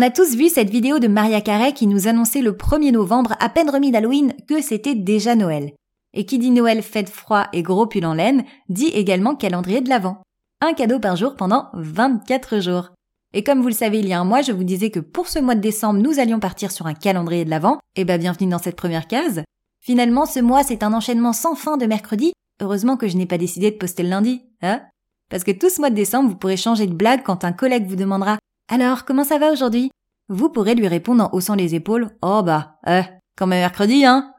On a tous vu cette vidéo de Maria Carey qui nous annonçait le 1er novembre, à peine remis d'Halloween, que c'était déjà Noël. Et qui dit Noël, fête froid et gros pull en laine, dit également calendrier de l'Avent. Un cadeau par jour pendant 24 jours. Et comme vous le savez, il y a un mois, je vous disais que pour ce mois de décembre, nous allions partir sur un calendrier de l'Avent. Eh bah, bienvenue dans cette première case. Finalement, ce mois, c'est un enchaînement sans fin de mercredi. Heureusement que je n'ai pas décidé de poster le lundi, hein? Parce que tout ce mois de décembre, vous pourrez changer de blague quand un collègue vous demandera Alors, comment ça va aujourd'hui? Vous pourrez lui répondre en haussant les épaules Oh bah, euh, comme mercredi, hein?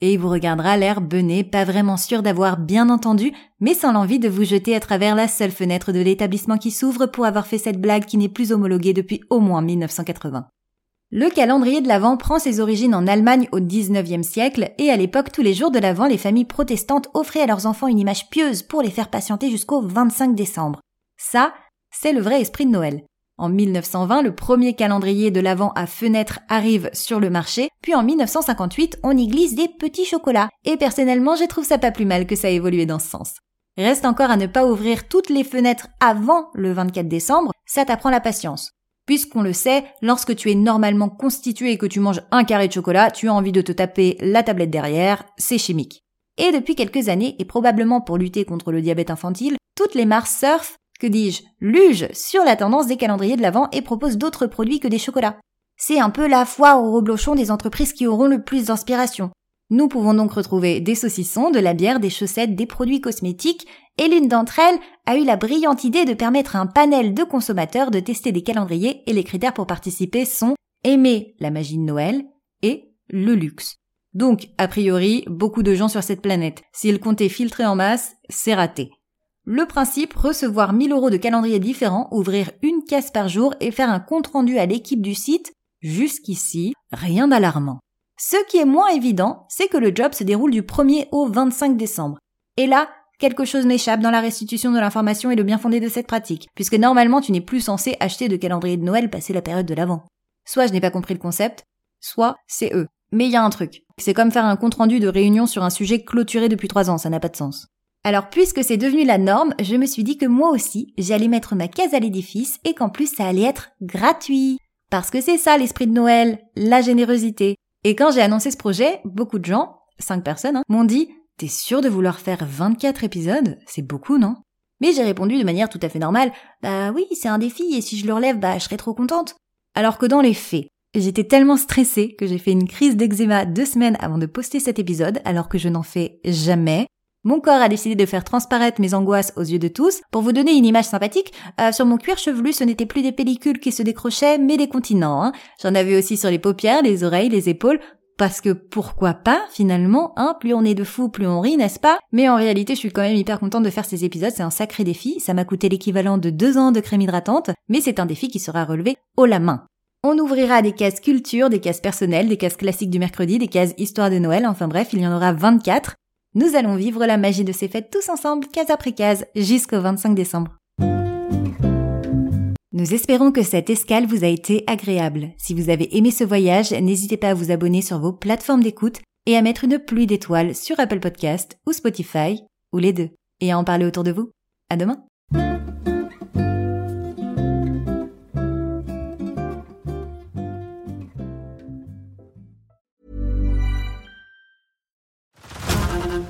et il vous regardera l'air bené, pas vraiment sûr d'avoir bien entendu, mais sans l'envie de vous jeter à travers la seule fenêtre de l'établissement qui s'ouvre pour avoir fait cette blague qui n'est plus homologuée depuis au moins 1980. Le calendrier de l'Avent prend ses origines en Allemagne au 19e siècle et à l'époque tous les jours de l'Avent les familles protestantes offraient à leurs enfants une image pieuse pour les faire patienter jusqu'au 25 décembre. Ça, c'est le vrai esprit de Noël. En 1920, le premier calendrier de l'Avent à fenêtre arrive sur le marché, puis en 1958, on y glisse des petits chocolats. Et personnellement, je trouve ça pas plus mal que ça a évolué dans ce sens. Reste encore à ne pas ouvrir toutes les fenêtres avant le 24 décembre, ça t'apprend la patience. Puisqu'on le sait, lorsque tu es normalement constitué et que tu manges un carré de chocolat, tu as envie de te taper la tablette derrière, c'est chimique. Et depuis quelques années, et probablement pour lutter contre le diabète infantile, toutes les marques surfent que dis-je, luge sur la tendance des calendriers de l'Avent et propose d'autres produits que des chocolats. C'est un peu la foire au reblochon des entreprises qui auront le plus d'inspiration. Nous pouvons donc retrouver des saucissons, de la bière, des chaussettes, des produits cosmétiques, et l'une d'entre elles a eu la brillante idée de permettre à un panel de consommateurs de tester des calendriers et les critères pour participer sont aimer la magie de Noël et le luxe. Donc, a priori, beaucoup de gens sur cette planète. S'ils comptaient filtrer en masse, c'est raté. Le principe, recevoir 1000 euros de calendrier différents, ouvrir une caisse par jour et faire un compte rendu à l'équipe du site, jusqu'ici, rien d'alarmant. Ce qui est moins évident, c'est que le job se déroule du 1er au 25 décembre. Et là, quelque chose m'échappe dans la restitution de l'information et le bien fondé de cette pratique, puisque normalement tu n'es plus censé acheter de calendrier de Noël passé la période de l'avant. Soit je n'ai pas compris le concept, soit c'est eux. Mais il y a un truc. C'est comme faire un compte rendu de réunion sur un sujet clôturé depuis trois ans, ça n'a pas de sens. Alors puisque c'est devenu la norme, je me suis dit que moi aussi, j'allais mettre ma case à l'édifice et qu'en plus ça allait être gratuit. Parce que c'est ça l'esprit de Noël, la générosité. Et quand j'ai annoncé ce projet, beaucoup de gens, cinq personnes, hein, m'ont dit T'es sûr de vouloir faire 24 épisodes? C'est beaucoup, non? Mais j'ai répondu de manière tout à fait normale Bah oui, c'est un défi et si je le relève, bah je serais trop contente. Alors que dans les faits, J'étais tellement stressée que j'ai fait une crise d'eczéma deux semaines avant de poster cet épisode alors que je n'en fais jamais. Mon corps a décidé de faire transparaître mes angoisses aux yeux de tous. Pour vous donner une image sympathique, euh, sur mon cuir chevelu, ce n'était plus des pellicules qui se décrochaient, mais des continents. Hein. J'en avais aussi sur les paupières, les oreilles, les épaules. Parce que pourquoi pas, finalement, hein, plus on est de fous, plus on rit, n'est-ce pas? Mais en réalité, je suis quand même hyper contente de faire ces épisodes, c'est un sacré défi, ça m'a coûté l'équivalent de deux ans de crème hydratante, mais c'est un défi qui sera relevé haut la main. On ouvrira des cases culture, des cases personnelles, des cases classiques du mercredi, des cases histoire de Noël, enfin bref, il y en aura 24. Nous allons vivre la magie de ces fêtes tous ensemble, case après case, jusqu'au 25 décembre. Nous espérons que cette escale vous a été agréable. Si vous avez aimé ce voyage, n'hésitez pas à vous abonner sur vos plateformes d'écoute et à mettre une pluie d'étoiles sur Apple Podcast ou Spotify, ou les deux, et à en parler autour de vous. À demain!